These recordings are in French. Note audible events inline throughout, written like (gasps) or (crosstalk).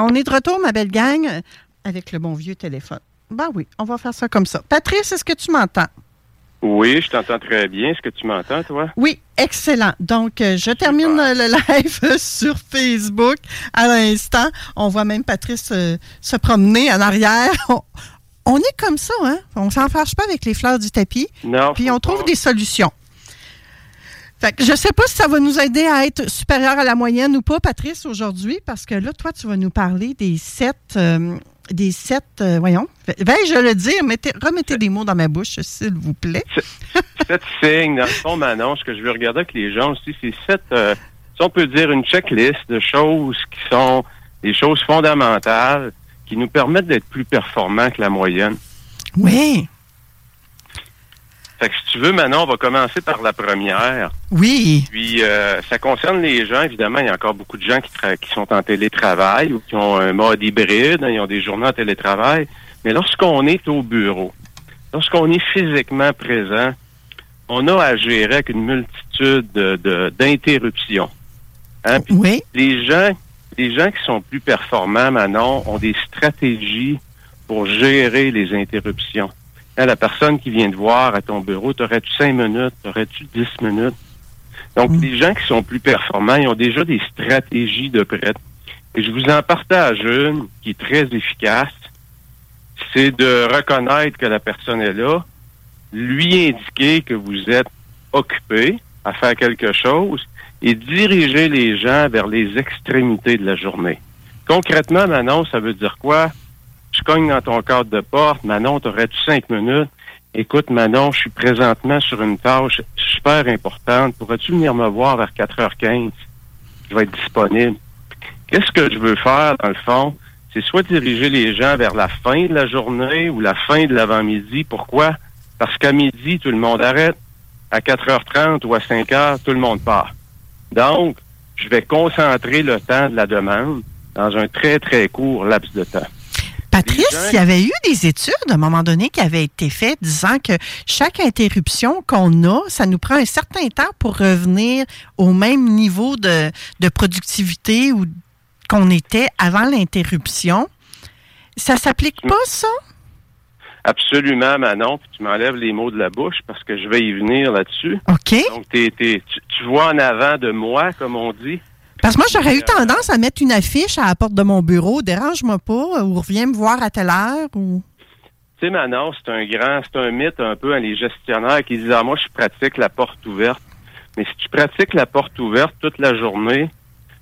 On est de retour, ma belle gang, avec le bon vieux téléphone. Ben oui, on va faire ça comme ça. Patrice, est-ce que tu m'entends? Oui, je t'entends très bien. Est-ce que tu m'entends, toi? Oui, excellent. Donc, euh, je termine le live (laughs) sur Facebook à l'instant. On voit même Patrice euh, se promener en arrière. (laughs) On, on est comme ça, hein? On s'en fâche pas avec les fleurs du tapis. Non. Puis on trouve pas. des solutions. Fait que je sais pas si ça va nous aider à être supérieur à la moyenne ou pas, Patrice, aujourd'hui, parce que là, toi, tu vas nous parler des sept, euh, des sept, euh, voyons, vais-je le dire, mettez, remettez des mots dans ma bouche, s'il vous plaît. Sept (laughs) signes, dans le fond, Manon, ce que je veux regarder avec les gens aussi, c'est sept, euh, si on peut dire, une checklist de choses qui sont des choses fondamentales qui nous permettent d'être plus performants que la moyenne. Oui, Fait que si tu veux, Manon, on va commencer par la première. oui, Puis, euh, ça concerne les gens, évidemment, il y a encore beaucoup de gens qui, tra- qui sont en télétravail ou qui ont un mode hybride, hein, ils ont des journées en télétravail. Mais lorsqu'on est au bureau, lorsqu'on est physiquement présent, on a à gérer avec une multitude de- de- d'interruptions. Hein, oui, les gens, les gens qui sont plus performants, Manon, ont des stratégies pour gérer les interruptions. Hein, la personne qui vient te voir à ton bureau, t'aurais-tu cinq minutes, t'aurais-tu dix minutes? Donc, Mm. les gens qui sont plus performants, ils ont déjà des stratégies de prête. Et je vous en partage une qui est très efficace. C'est de reconnaître que la personne est là, lui indiquer que vous êtes occupé à faire quelque chose et diriger les gens vers les extrémités de la journée. Concrètement, Manon, ça veut dire quoi? Je cogne dans ton cadre de porte. Manon, t'aurais-tu cinq minutes? Écoute, Manon, je suis présentement sur une tâche super importante. Pourrais-tu venir me voir vers 4h15? Je vais être disponible. Qu'est-ce que je veux faire, dans le fond? C'est soit diriger les gens vers la fin de la journée ou la fin de l'avant-midi. Pourquoi? Parce qu'à midi, tout le monde arrête. À 4h30 ou à 5h, tout le monde part. Donc, je vais concentrer le temps de la demande dans un très, très court laps de temps. Patrice, il y avait eu des études à un moment donné qui avaient été faites disant que chaque interruption qu'on a, ça nous prend un certain temps pour revenir au même niveau de, de productivité ou qu'on était avant l'interruption. Ça s'applique pas, ça? Absolument, Manon. Puis tu m'enlèves les mots de la bouche parce que je vais y venir là-dessus. OK. Donc, tu vois en avant de moi, comme on dit? Parce que moi, j'aurais eu tendance à mettre une affiche à la porte de mon bureau, dérange-moi pas, ou reviens me voir à telle heure, ou... Tu sais, Manon, c'est un grand, c'est un mythe un peu, hein, les gestionnaires qui disent, ah, moi, je pratique la porte ouverte. Mais si tu pratiques la porte ouverte toute la journée,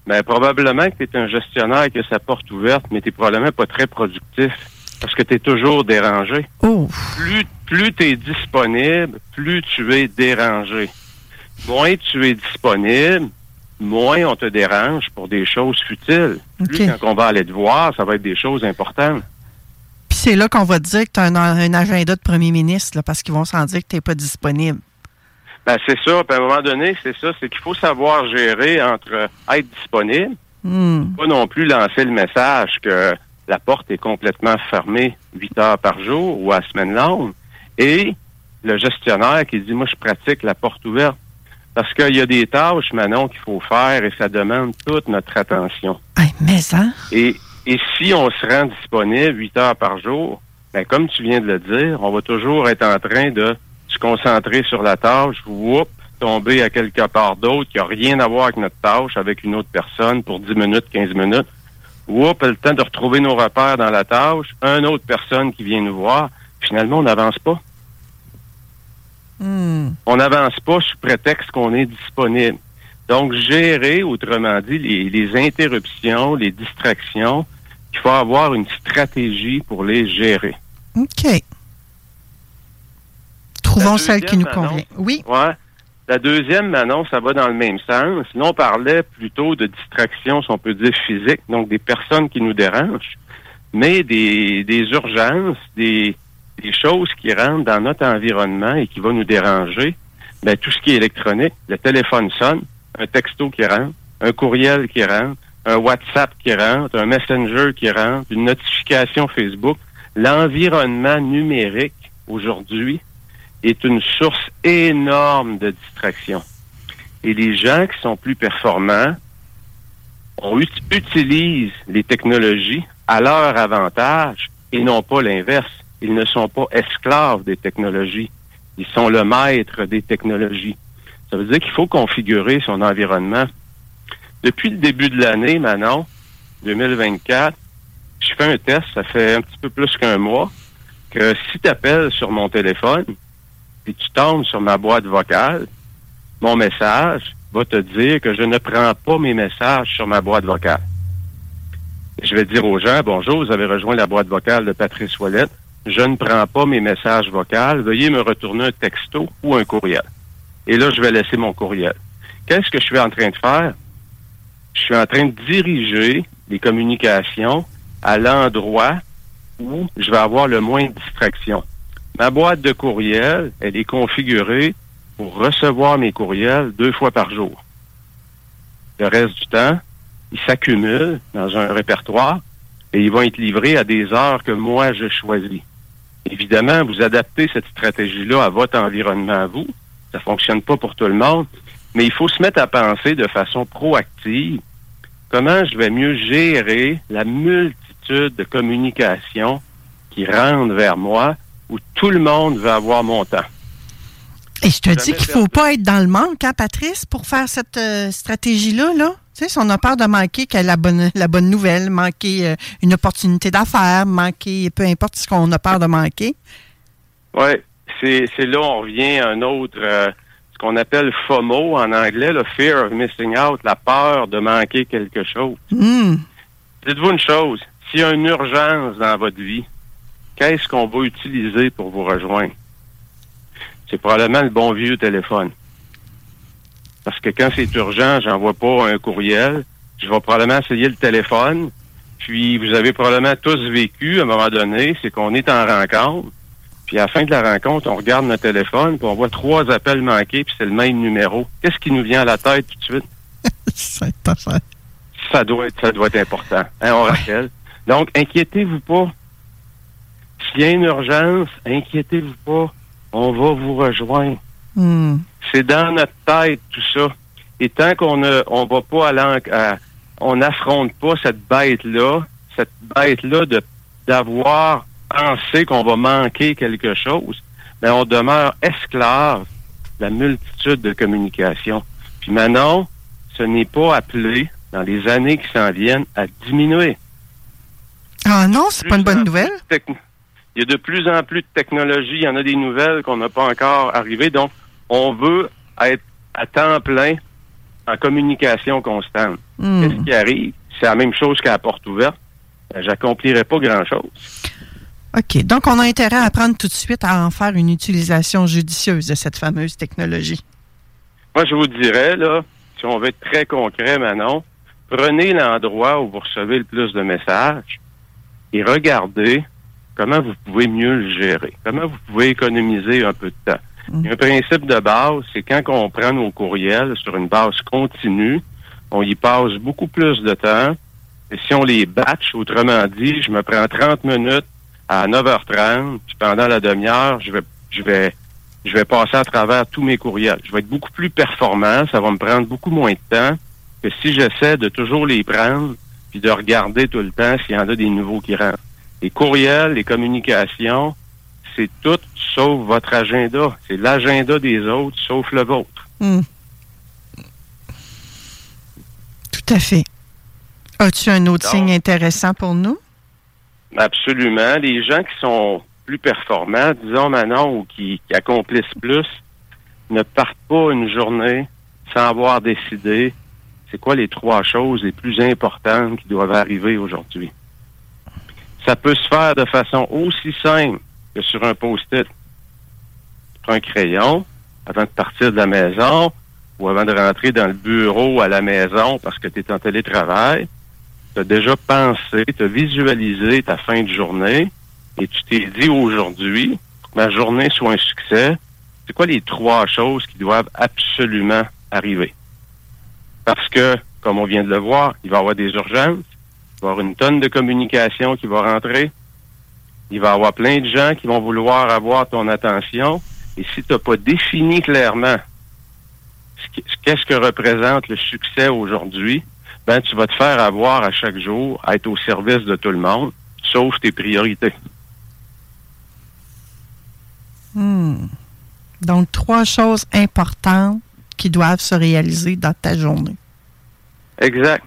ben, probablement que tu es un gestionnaire qui a sa porte ouverte, mais tu probablement pas très productif parce que tu es toujours dérangé. Oh, Plus, plus tu es disponible, plus tu es dérangé. Moins tu es disponible, moins on te dérange pour des choses futiles. Plus OK. quand on va aller te voir, ça va être des choses importantes. Puis c'est là qu'on va te dire que tu as un, un agenda de premier ministre, là, parce qu'ils vont s'en dire que tu n'es pas disponible. Ben, c'est ça. Puis à un moment donné, c'est ça. C'est qu'il faut savoir gérer entre être disponible, Hmm. pas non plus lancer le message que la porte est complètement fermée 8 heures par jour ou à semaine longue, et le gestionnaire qui dit, moi, je pratique la porte ouverte. Parce qu'il y a des tâches, Manon, qu'il faut faire et ça demande toute notre attention. Hey, mais ça. Et, et si on se rend disponible 8 heures par jour, ben, comme tu viens de le dire, on va toujours être en train de se concentrer sur la tâche. Whoop, tomber à quelque part d'autre qui n'a rien à voir avec notre tâche, avec une autre personne pour 10 minutes, 15 minutes. Oups, le temps de retrouver nos repères dans la tâche, une autre personne qui vient nous voir. Finalement, on n'avance pas. On n'avance pas sous prétexte qu'on est disponible. Donc, gérer, autrement dit, les, les interruptions, les distractions, il faut avoir une stratégie pour les gérer. OK. Trouvons celle qui nous convient. annonce. Oui? Ouais. La deuxième, Manon, ça va dans le même sens. Là, on parlait plutôt de distractions, si on peut dire physiques, donc des personnes qui nous dérangent, mais des, des urgences, des, des choses qui rentrent dans notre environnement et qui vont nous déranger. Ben, tout ce qui est électronique, le téléphone sonne, un texto qui rentre, un courriel qui rentre, un WhatsApp qui rentre, un Messenger qui rentre, une notification Facebook. L'environnement numérique aujourd'hui est une source énorme de distraction. Et les gens qui sont plus performants on les technologies à leur avantage et non pas l'inverse. Ils ne sont pas esclaves des technologies. Ils sont le maître des technologies. Ça veut dire qu'il faut configurer son environnement. Depuis le début de l'année, Manon, 2024, je fais un test, ça fait un petit peu plus qu'un mois, que si tu appelles sur mon téléphone et tu tombes sur ma boîte vocale, mon message va te dire que je ne prends pas mes messages sur ma boîte vocale. Je vais dire aux gens, bonjour, vous avez rejoint la boîte vocale de Patrice Ouellette. Je ne prends pas mes messages vocaux. Veuillez me retourner un texto ou un courriel. Et là, je vais laisser mon courriel. Qu'est-ce que je suis en train de faire? Je suis en train de diriger les communications à l'endroit où je vais avoir le moins de distraction. Ma boîte de courriel, elle est configurée pour recevoir mes courriels deux fois par jour. Le reste du temps, ils s'accumulent dans un répertoire et ils vont être livrés à des heures que moi je choisis. Évidemment, vous adaptez cette stratégie-là à votre environnement à vous. Ça fonctionne pas pour tout le monde, mais il faut se mettre à penser de façon proactive comment je vais mieux gérer la multitude de communications qui rentrent vers moi où tout le monde va avoir mon temps. Et je te dis qu'il perdu. faut pas être dans le manque, hein, Patrice, pour faire cette euh, stratégie-là, là? Tu sais, si on a peur de manquer que la bonne, la bonne nouvelle, manquer euh, une opportunité d'affaires, manquer peu importe ce qu'on a peur de manquer. Oui, c'est c'est là on revient à un autre, euh, ce qu'on appelle FOMO en anglais, le fear of missing out, la peur de manquer quelque chose. Hmm. Dites-vous une chose, s'il y a une urgence dans votre vie, qu'est-ce qu'on va utiliser pour vous rejoindre? C'est probablement le bon vieux téléphone. Parce que quand c'est urgent, j'envoie pas un courriel. Je vais probablement essayer le téléphone. Puis vous avez probablement tous vécu à un moment donné, c'est qu'on est en rencontre. Puis à la fin de la rencontre, on regarde notre téléphone, puis on voit trois appels manqués, puis c'est le même numéro. Qu'est-ce qui nous vient à la tête tout de suite? (laughs) Ça doit être, ça doit être important. Hein, on rappelle. Donc, inquiétez-vous pas. S'il y a une urgence, inquiétez-vous pas. On va vous rejoindre. Hmm. C'est dans notre tête, tout ça. Et tant qu'on ne, on va pas aller en- à- on n'affronte pas cette bête-là, cette bête-là de, d'avoir pensé qu'on va manquer quelque chose, ben, on demeure esclave de la multitude de communications. Puis maintenant, ce n'est pas appelé, dans les années qui s'en viennent, à diminuer. Ah non, c'est pas une bonne nouvelle. Il y a de plus en plus de technologies. Il y en a des nouvelles qu'on n'a pas encore arrivées. Donc, on veut être à temps plein en communication constante. Hmm. Qu'est-ce qui arrive? C'est la même chose qu'à la porte ouverte. J'accomplirai pas grand-chose. OK. Donc, on a intérêt à apprendre tout de suite à en faire une utilisation judicieuse de cette fameuse technologie. Moi, je vous dirais, là, si on veut être très concret, Manon, prenez l'endroit où vous recevez le plus de messages et regardez comment vous pouvez mieux le gérer, comment vous pouvez économiser un peu de temps. A un principe de base, c'est quand on prend nos courriels sur une base continue, on y passe beaucoup plus de temps. Et si on les batch, autrement dit, je me prends 30 minutes à 9h30, puis pendant la demi-heure, je vais, je vais je vais passer à travers tous mes courriels. Je vais être beaucoup plus performant, ça va me prendre beaucoup moins de temps que si j'essaie de toujours les prendre puis de regarder tout le temps s'il y en a des nouveaux qui rentrent. Les courriels, les communications, c'est tout sauf votre agenda. C'est l'agenda des autres sauf le vôtre. Hmm. Tout à fait. As-tu un autre Donc- signe intéressant pour nous? Absolument. Les gens qui sont plus performants, disons Manon, ou qui, qui accomplissent plus, ne partent pas une journée sans avoir décidé c'est quoi les trois choses les plus importantes qui doivent arriver aujourd'hui. Ça peut se faire de façon aussi simple que sur un post-it. Tu prends un crayon avant de partir de la maison ou avant de rentrer dans le bureau à la maison parce que tu es en télétravail tu as déjà pensé, tu as visualisé ta fin de journée et tu t'es dit aujourd'hui, ma journée soit un succès, c'est quoi les trois choses qui doivent absolument arriver? Parce que, comme on vient de le voir, il va y avoir des urgences, il va y avoir une tonne de communication qui va rentrer, il va y avoir plein de gens qui vont vouloir avoir ton attention, et si tu n'as pas défini clairement qu'est-ce que représente le succès aujourd'hui, ben tu vas te faire avoir à chaque jour à être au service de tout le monde, sauf tes priorités. Hmm. Donc, trois choses importantes qui doivent se réaliser dans ta journée. Exact.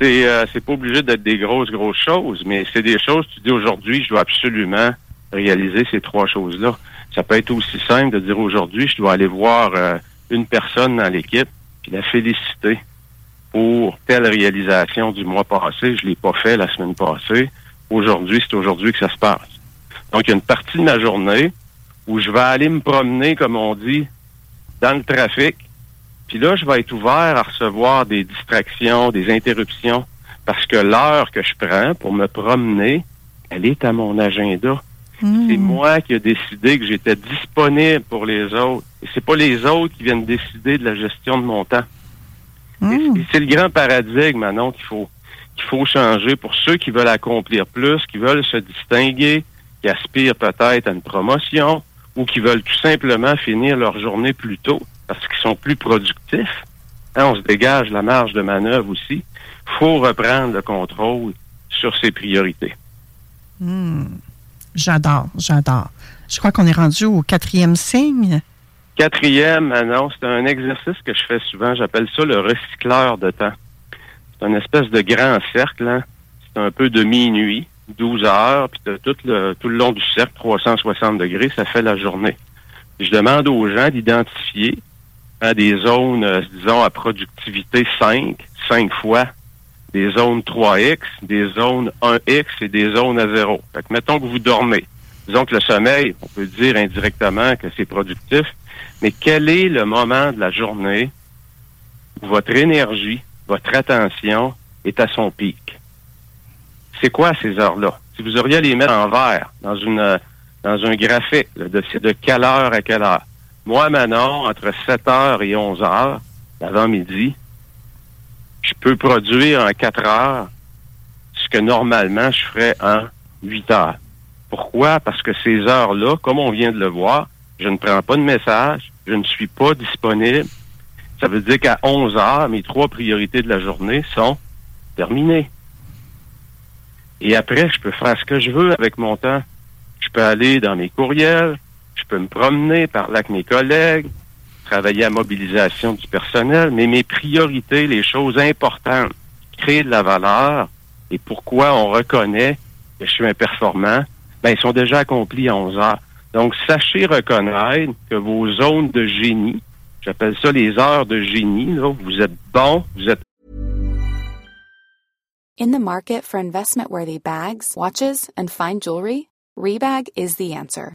C'est euh, c'est pas obligé d'être des grosses grosses choses, mais c'est des choses tu dis aujourd'hui je dois absolument réaliser ces trois choses-là. Ça peut être aussi simple de dire aujourd'hui je dois aller voir euh, une personne dans l'équipe puis la féliciter pour telle réalisation du mois passé. Je l'ai pas fait la semaine passée. Aujourd'hui, c'est aujourd'hui que ça se passe. Donc, il y a une partie de ma journée où je vais aller me promener, comme on dit, dans le trafic. Puis là, je vais être ouvert à recevoir des distractions, des interruptions, parce que l'heure que je prends pour me promener, elle est à mon agenda. Hmm. C'est moi qui ai décidé que j'étais disponible pour les autres. Et c'est pas les autres qui viennent décider de la gestion de mon temps. Hmm. c'est- C'est le grand paradigme, Manon, qu'il faut, qu'il faut changer pour ceux qui veulent accomplir plus, qui veulent se distinguer, qui aspirent peut-être à une promotion ou qui veulent tout simplement finir leur journée plus tôt parce qu'ils sont plus productifs. Hein, on se dégage la marge de manœuvre aussi. faut reprendre le contrôle sur ses priorités. Hmm. J'adore, j'adore. Je crois qu'on est rendu au quatrième signe. Quatrième, Manon, c'est un exercice que je fais souvent. J'appelle ça le recycleur de temps. C'est une espèce de grand cercle. hein. C'est un peu de minuit, 12 heures, puis tout le, tout le long du cercle, 360 degrés, ça fait la journée. Je demande aux gens d'identifier hein, des zones, euh, disons, à productivité 5, 5 fois, des zones 3X, des zones 1X et des zones à 0. Fait que mettons que vous dormez. Disons que le sommeil, on peut dire indirectement que c'est productif, mais quel est le moment de la journée où votre énergie, votre attention est à son pic? C'est quoi ces heures-là? Si vous auriez à les mettre en vert dans une euh, dans un graphique de quelle heure à quelle heure? Moi, Manon, entre 7 heures et 11 heures, l'avant-midi, je peux produire en 4 heures ce que normalement je ferais en 8 heures. Pourquoi? Parce que ces heures-là, comme on vient de le voir, je ne prends pas de message, je ne suis pas disponible. Ça veut dire qu'à 11 heures, mes trois priorités de la journée sont terminées. Et après, je peux faire ce que je veux avec mon temps. Je peux aller dans mes courriels, je peux me promener, parler avec mes collègues, travailler à mobilisation du personnel, mais mes priorités, les choses importantes, créer de la valeur et pourquoi on reconnaît que je suis un performant, ben, ils sont déjà accomplis à 11 heures. Donc, sachez reconnaître que vos zones de génie, j'appelle ça les heures de génie, là, vous êtes bon, vous êtes In the market for investment worthy bags, watches, fine jewelry, Rebag is the answer.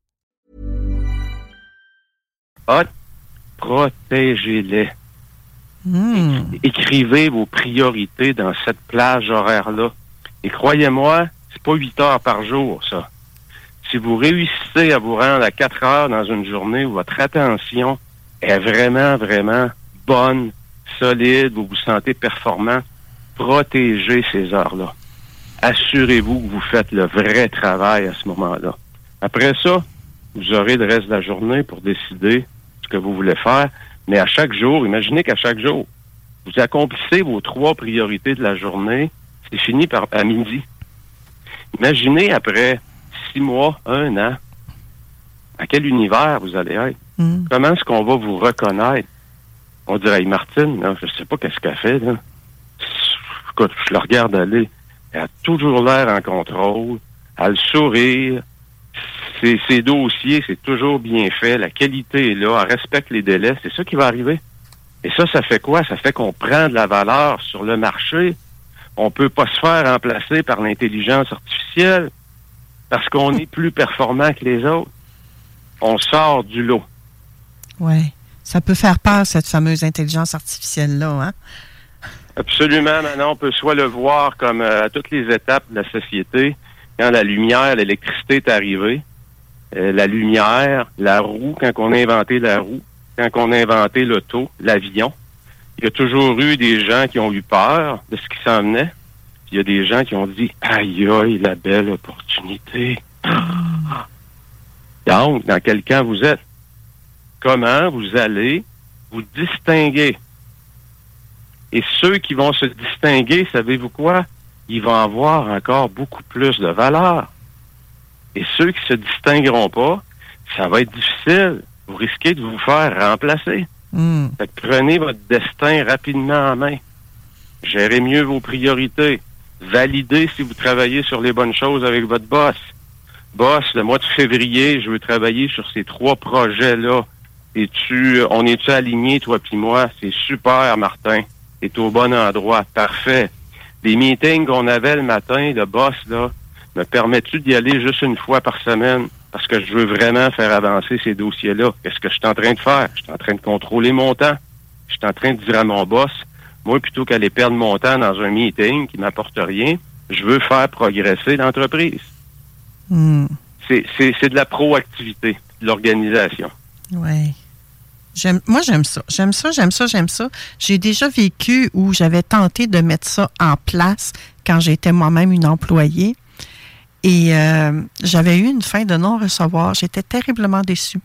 Hot, protégez-les. Hmm. Écrivez vos priorités dans cette plage horaire-là. Et croyez-moi, c'est pas 8 heures par jour, ça. Si vous réussissez à vous rendre à 4 heures dans une journée où votre attention est vraiment, vraiment bonne, solide, vous vous sentez performant, protégez ces heures-là. Assurez-vous que vous faites le vrai travail à ce moment-là. Après ça, vous aurez le reste de la journée pour décider que vous voulez faire. Mais à chaque jour, imaginez qu'à chaque jour, vous accomplissez vos trois priorités de la journée. C'est fini par à midi. Imaginez après six mois, un an, à quel univers vous allez être. Hmm. Comment est-ce qu'on va vous reconnaître? On dirait, Hey, Martine, là, je sais pas qu'est-ce qu'elle fait, là. Écoute, je la regarde aller. Elle a toujours l'air en contrôle. Elle a le sourire. Ses dossiers, c'est toujours bien fait. La qualité est là. Elle respecte les délais. C'est ça qui va arriver. Et ça, ça fait quoi? Ça fait qu'on prend de la valeur sur le marché. On peut pas se faire remplacer par l'intelligence artificielle parce qu'on est plus performant que les autres. On sort du lot. Ouais. Ça peut faire peur, cette fameuse intelligence artificielle-là, hein? Absolument, maintenant, on peut soit le voir comme euh, à toutes les étapes de la société, la lumière, l'électricité est arrivée, euh, la lumière, la roue, quand on a inventé la roue, quand on a inventé l'auto, l'avion, il y a toujours eu des gens qui ont eu peur de ce qui s'en venait. Il y a des gens qui ont dit Aïe aïe, la belle opportunité. (gasps) Donc, dans quel camp vous êtes? Comment vous allez vous distinguer? Et ceux qui vont se distinguer, savez-vous quoi? Ils vont avoir encore beaucoup plus de valeur. Et ceux qui se distingueront pas, ça va être difficile. Vous risquez de vous faire remplacer. Hmm. Fait que prenez votre destin rapidement en main. Gérez mieux vos priorités. Validez si vous travaillez sur les bonnes choses avec votre boss. Boss, le mois de février, je veux travailler sur ces trois projets-là. Es-tu, on est-tu aligné, toi puis moi? C'est super, Martin. T'es au bon endroit. Parfait. Les meetings qu'on avait le matin, le boss, là, me permets-tu d'y aller juste une fois par semaine? Parce que je veux vraiment faire avancer ces dossiers-là. Qu'est-ce que je suis en train de faire? Je suis en train de contrôler mon temps. Je suis en train de dire à mon boss, moi, plutôt qu'aller perdre mon temps dans un meeting qui m'apporte rien, je veux faire progresser l'entreprise. Hmm. C'est, c'est, c'est de la proactivité, de l'organisation. Ouais. J'aime, moi, j'aime ça. J'aime ça, j'aime ça, j'aime ça. J'ai déjà vécu où j'avais tenté de mettre ça en place quand j'étais moi-même une employée. Et euh, j'avais eu une fin de non-recevoir. J'étais terriblement déçue.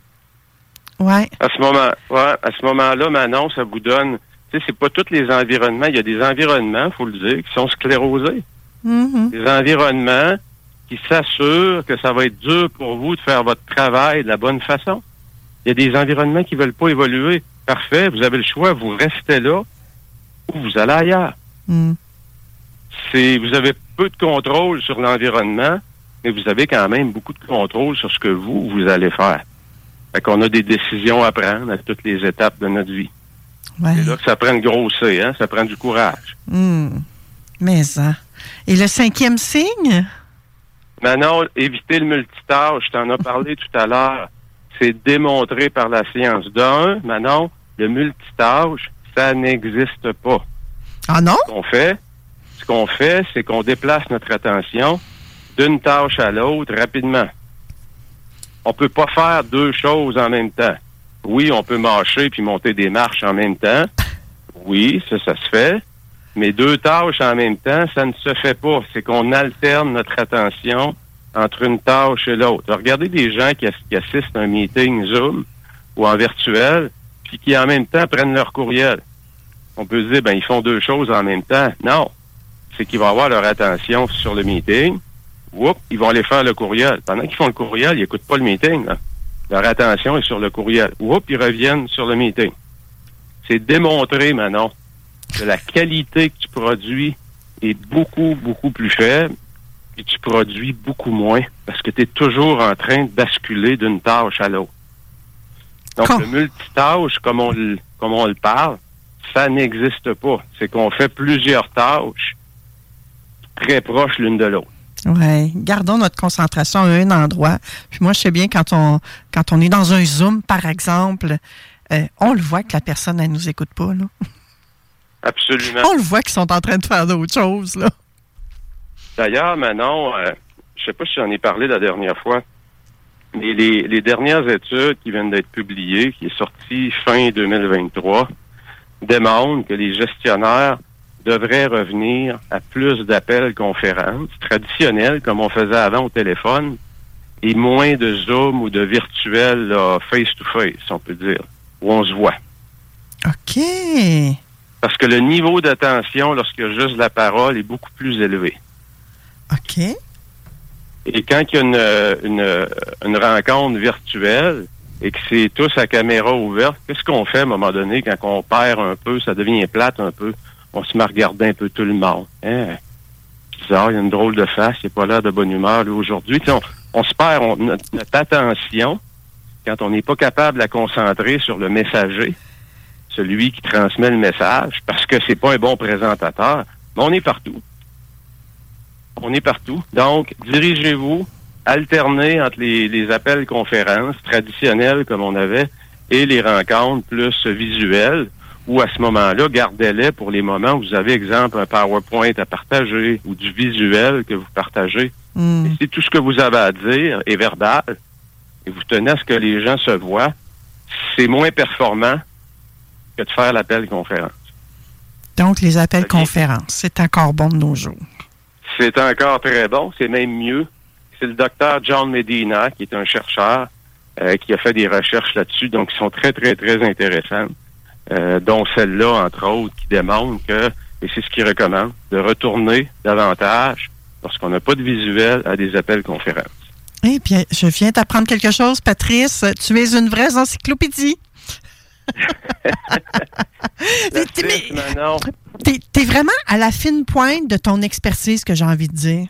Ouais. À ce moment, ouais, à ce moment-là, Manon, ça vous donne, tu sais, c'est pas tous les environnements. Il y a des environnements, faut le dire, qui sont sclérosés. Mhm. Des environnements qui s'assurent que ça va être dur pour vous de faire votre travail de la bonne façon. Il y a des environnements qui veulent pas évoluer. Parfait, vous avez le choix, vous restez là ou vous allez ailleurs. Hmm. C'est, vous avez peu de contrôle sur l'environnement, mais vous avez quand même beaucoup de contrôle sur ce que vous, vous allez faire. Fait qu'on a des décisions à prendre à toutes les étapes de notre vie. Ouais. C'est là que ça prend de grossir, hein? Ça prend du courage. Hmm. Mais ça. Et le cinquième signe? Maintenant, éviter le multitâche, je t'en ai parlé tout à l'heure, c'est démontré par la science. D'un, Manon, le multitâche, ça n'existe pas. Ah non? Ce qu'on fait, ce qu'on fait, c'est qu'on déplace notre attention d'une tâche à l'autre rapidement. On peut pas faire deux choses en même temps. Oui, on peut marcher puis monter des marches en même temps. Oui, ça, ça se fait. Mais deux tâches en même temps, ça ne se fait pas. C'est qu'on alterne notre attention entre une tâche et l'autre. Regardez des gens qui, ass- qui assistent à un meeting Zoom ou en virtuel, puis qui en même temps prennent leur courriel. On peut se dire, ben, ils font deux choses en même temps. Non. C'est qu'ils vont avoir leur attention sur le meeting. Oups, ils vont aller faire le courriel. Pendant qu'ils font le courriel, ils n'écoutent pas le meeting. là. Leur attention est sur le courriel. Oups, ils reviennent sur le meeting. C'est démontré, Manon, que la qualité que tu produis est beaucoup, beaucoup plus faible et tu produis beaucoup moins parce que tu es toujours en train de basculer d'une tâche à l'autre. Donc, Quand- le multitâche, comme on, le, comme on le parle, Ça n'existe pas. C'est qu'on fait plusieurs tâches très proches l'une de l'autre. Oui, gardons notre concentration à un endroit. Puis moi, je sais bien quand on quand on est dans un Zoom, par exemple, euh, on le voit que la personne, elle nous écoute pas. Là. Absolument. On le voit qu'ils sont en train de faire d'autres choses. là. D'ailleurs, Manon, euh, je sais pas si j'en ai parlé la dernière fois, mais les, les dernières études qui viennent d'être publiées, qui est sortie fin 2023, démontrent que les gestionnaires devraient revenir à plus d'appels conférences traditionnels comme on faisait avant au téléphone et moins de Zoom ou de virtuel face-to-face, on peut dire, où on se voit. OK. Parce que le niveau d'attention lorsqu'il y a juste la parole est beaucoup plus élevé. OK. Et quand il y a une, rencontre virtuelle et que c'est tous à caméra ouverte, qu'est-ce qu'on fait à un moment donné quand on perd un peu, ça devient plate un peu? On se met à regarder un peu tout le monde? Hein? Bizarre, il y a une drôle de face, il n'est pas l'air de bonne humeur aujourd'hui. On se perd on- notre, notre attention quand on n'est pas capable de la concentrer sur le messager, celui qui transmet le message, parce que c'est pas un bon présentateur. Mais on est partout. On est partout. Donc, dirigez-vous, alternez entre les, les appels conférences traditionnels comme on avait et les rencontres plus visuelles, ou à ce moment-là, gardez-les pour les moments où vous avez, exemple, un PowerPoint à partager ou du visuel que vous partagez. Hmm. Et si tout ce que vous avez à dire est verbal et vous tenez à ce que les gens se voient, c'est moins performant que de faire l'appel conférence. Donc, les appels conférences, c'est encore bon de nos jours. C'est encore très bon, c'est même mieux. C'est le docteur John Medina, qui est un chercheur, euh, qui a fait des recherches là-dessus, donc qui sont très, très, très intéressantes, euh, dont celle-là, entre autres, qui démontre que, et c'est ce qu'il recommande, de retourner davantage, lorsqu'on n'a pas de visuel, à des appels conférences. Eh bien, je viens d'apprendre quelque chose, Patrice. Tu es une vraie encyclopédie. T'es- vraiment à la fine pointe de ton expertise, que j'ai envie de dire?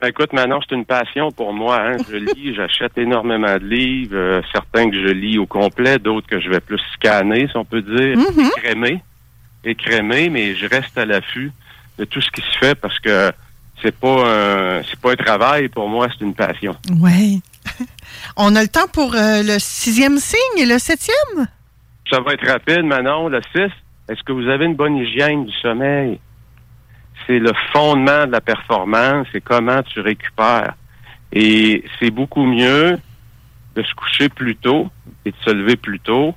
Ben, écoute, Manon, c'est une passion pour moi. Hein. Je lis, (laughs) j'achète énormément de livres, euh, certains que je lis au complet, d'autres que je vais plus scanner, si on peut dire, écrémer, écrémer, mais je reste à l'affût de tout ce qui se fait parce que c'est pas un, c'est pas un travail pour moi, c'est une passion. Oui. On a le temps pour euh, le sixième signe et le septième? Ça va être rapide, Manon. Le 6, est-ce que vous avez une bonne hygiène du sommeil? C'est le fondement de la performance, c'est comment tu récupères. Et c'est beaucoup mieux de se coucher plus tôt et de se lever plus tôt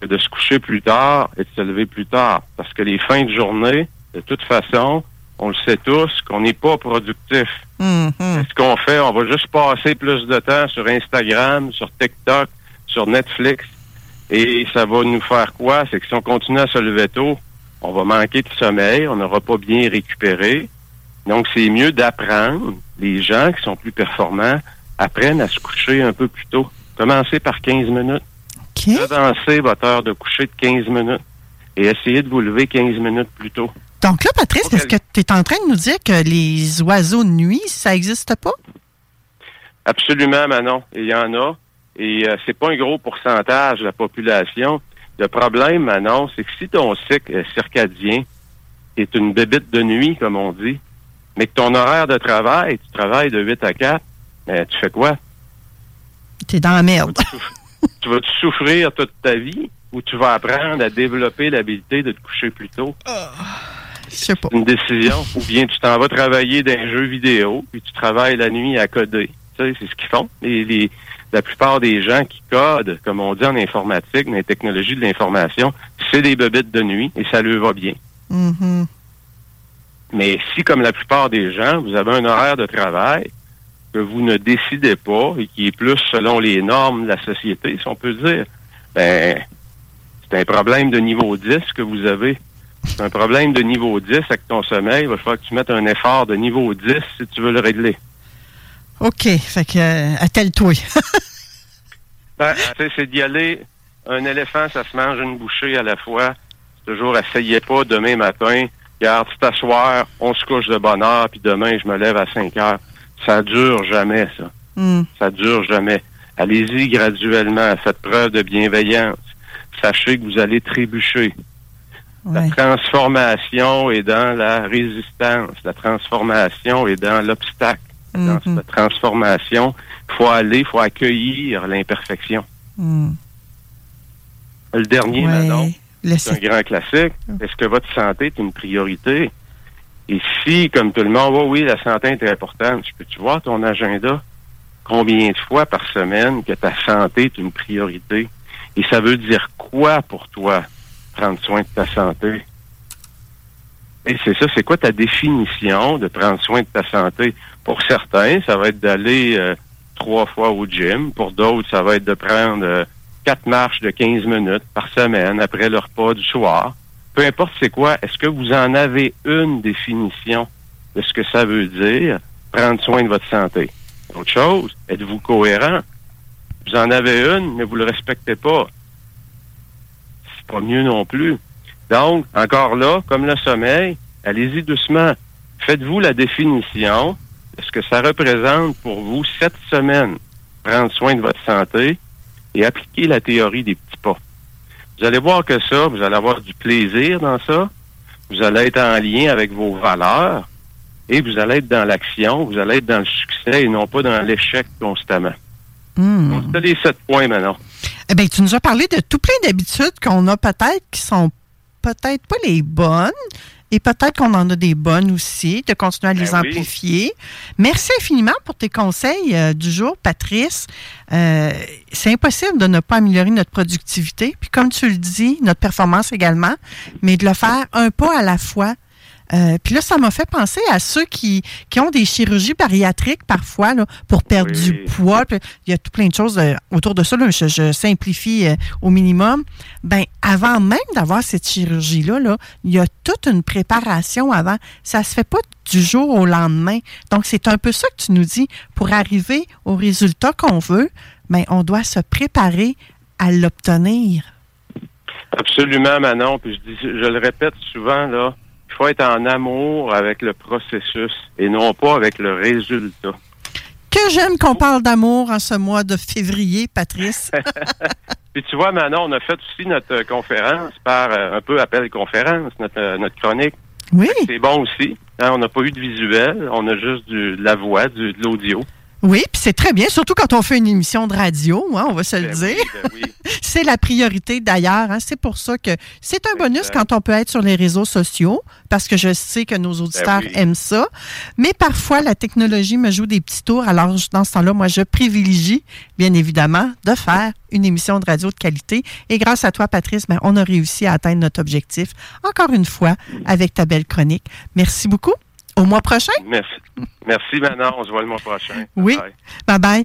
que de se coucher plus tard et de se lever plus tard. Parce que les fins de journée, de toute façon, on le sait tous, qu'on n'est pas productif. Mhm. Ce qu'on fait, on va juste passer plus de temps sur Instagram, sur TikTok, sur Netflix. Et ça va nous faire quoi? C'est que si on continue à se lever tôt, on va manquer de sommeil, on n'aura pas bien récupéré. Donc, c'est mieux d'apprendre. Les gens qui sont plus performants apprennent à se coucher un peu plus tôt. Commencez par 15 minutes. OK. Avancez votre heure de coucher de 15 minutes. Et essayez de vous lever 15 minutes plus tôt. Donc là, Patrice, est-ce que tu es en train de nous dire que les oiseaux de nuit, ça n'existe pas? Absolument, Manon. Il y en a. Et euh, c'est pas un gros pourcentage de la population. Le problème, Manon, c'est que si ton cycle circadien est une bébite de nuit, comme on dit, mais que ton horaire de travail, tu travailles de 8 à 4, ben, tu fais quoi? Tu es dans la merde. Tu vas-tu souffrir toute ta vie ou tu vas apprendre à développer l'habilité de te coucher plus tôt? Sais pas. une décision. Ou bien tu t'en vas travailler dans un jeu vidéo, puis tu travailles la nuit à coder. Tu sais, c'est ce qu'ils font. Les, les- la plupart des gens qui codent, comme on dit en informatique, dans les technologies de l'information, c'est des bebites de nuit et ça leur va bien. Mhm. Mais si, comme la plupart des gens, vous avez un horaire de travail que vous ne décidez pas et qui est plus selon les normes de la société, si on peut dire, ben, c'est un problème de niveau 10 que vous avez. C'est un problème de niveau 10 avec ton sommeil. Il va falloir que tu mettes un effort de niveau 10 si tu veux le régler. OK. Fait que, euh, attelle-toi. (laughs) Ben, tu sais, c'est d'y aller. Un éléphant, ça se mange une bouchée à la fois. Toujours, essayez pas demain matin. Regarde, c'est t'asseoir, on se couche de bonne heure, puis demain, je me lève à 5 heures. Ça dure jamais, ça. Hmm. Ça dure jamais. Allez-y graduellement. Faites preuve de bienveillance. Sachez que vous allez trébucher. La transformation est dans la résistance. La transformation est dans l'obstacle. Dans Mhm. la transformation, il faut aller, il faut accueillir l'imperfection. Mm. Le dernier, Ouais. Le- c'est un grand classique. Est-ce que votre santé est une priorité? Et si, comme tout le monde, oh oui, la santé est importante, tu peux-tu voir ton agenda? Combien de fois par semaine que ta santé est une priorité? Et ça veut dire quoi pour toi, prendre soin de ta santé? Et c'est ça, c'est quoi ta définition de prendre soin de ta santé? Pour certains, ça va être d'aller euh, trois fois au gym. Pour d'autres, ça va être de prendre euh, quatre marches de 15 minutes par semaine après le repas du soir. Peu importe c'est quoi, est-ce que vous en avez une définition de ce que ça veut dire prendre soin de votre santé? Autre chose, êtes-vous cohérent? Vous en avez une, mais vous le respectez pas. Pas mieux non plus. Donc, encore là, comme le sommeil, allez-y doucement. Faites-vous la définition de ce que ça représente pour vous cette semaine. Prendre soin de votre santé et appliquer la théorie des petits pas. Vous allez voir que ça, vous allez avoir du plaisir dans ça. Vous allez être en lien avec vos valeurs et vous allez être dans l'action, vous allez être dans le succès et non pas dans l'échec constamment. Mm. Donc, c'est les sept points maintenant. Eh bien, tu nous as parlé de tout plein d'habitudes qu'on a peut-être qui sont peut-être pas les bonnes. Et peut-être qu'on en a des bonnes aussi, de continuer à les Ben oui. amplifier. Merci infiniment pour tes conseils euh, du jour, Patrice. Euh, c'est impossible de ne pas améliorer notre productivité, puis comme tu le dis, notre performance également, mais de le faire un pas à la fois. Euh, puis là, ça m'a fait penser à ceux qui, qui ont des chirurgies bariatriques parfois là, pour perdre Oui. du poids. Il y a tout plein de choses euh, autour de ça. là. Je, je simplifie euh, au minimum. Ben, avant même d'avoir cette chirurgie-là, là, il y a toute une préparation avant. Ça se fait pas du jour au lendemain. Donc, c'est un peu ça que tu nous dis. Pour arriver au résultat qu'on veut, ben, on doit se préparer à l'obtenir. Absolument, Manon. Puis je, dis, je le répète souvent, là, il faut être en amour avec le processus et non pas avec le résultat. Que j'aime qu'on parle d'amour en ce mois de février, Patrice. (laughs) Puis tu vois, Manon, on a fait aussi notre euh, conférence par euh, un peu appel conférence, notre, euh, notre chronique. Oui, C'est bon aussi. Hein, on n'a pas eu de visuel, on a juste du, de la voix, du, de l'audio. Oui, puis c'est très bien, surtout quand on fait une émission de radio, hein, on va se le Ben dire. oui, ben oui. (laughs) C'est la priorité d'ailleurs. hein. C'est pour ça que c'est un bonus quand on peut être sur les réseaux sociaux, parce que je sais que nos auditeurs Ben oui. aiment ça. Mais parfois, la technologie me joue des petits tours. Alors, dans ce temps-là, moi, je privilégie, bien évidemment, de faire une émission de radio de qualité. Et grâce à toi, Patrice, ben, on a réussi à atteindre notre objectif, encore une fois, avec ta belle chronique. Merci beaucoup. Au mois prochain? Merci. Merci, Manon. On se voit le mois prochain. Oui. Bye.